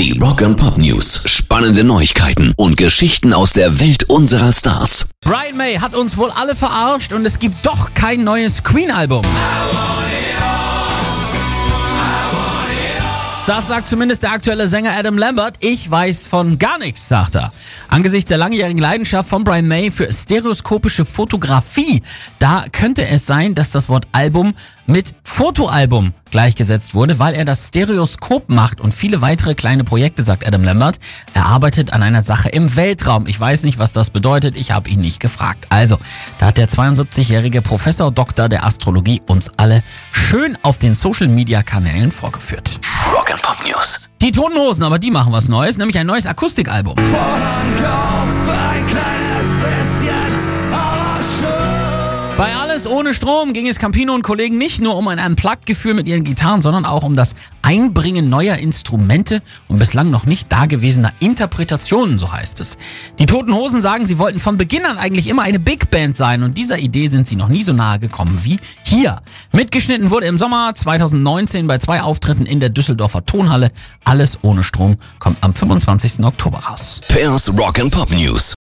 Die Rock and Pop News. Spannende Neuigkeiten und Geschichten aus der Welt unserer Stars. Brian May hat uns wohl alle verarscht und es gibt doch kein neues Queen-Album. Das sagt zumindest der aktuelle Sänger Adam Lambert. Ich weiß von gar nichts, sagt er. Angesichts der langjährigen Leidenschaft von Brian May für stereoskopische Fotografie, da könnte es sein, dass das Wort Album mit Fotoalbum gleichgesetzt wurde, weil er das Stereoskop macht und viele weitere kleine Projekte, sagt Adam Lambert. Er arbeitet an einer Sache im Weltraum. Ich weiß nicht, was das bedeutet. Ich habe ihn nicht gefragt. Also, da hat der 72-jährige Professor Doktor der Astrologie uns alle schön auf den Social-Media-Kanälen vorgeführt. Rock and Pop News. Die Toten Hosen, aber die machen was Neues, nämlich ein neues Akustikalbum. Bei Alles ohne Strom ging es Campino und Kollegen nicht nur um ein Unplugged-Gefühl mit ihren Gitarren, sondern auch um das Einbringen neuer Instrumente und bislang noch nicht dagewesener Interpretationen, so heißt es. Die Toten Hosen sagen, sie wollten von Beginn an eigentlich immer eine Big Band sein und dieser Idee sind sie noch nie so nahe gekommen wie hier. Mitgeschnitten wurde im Sommer 2019 bei zwei Auftritten in der Düsseldorfer Tonhalle. Alles ohne Strom kommt am 25. Oktober raus. Pairs Rock and Pop News.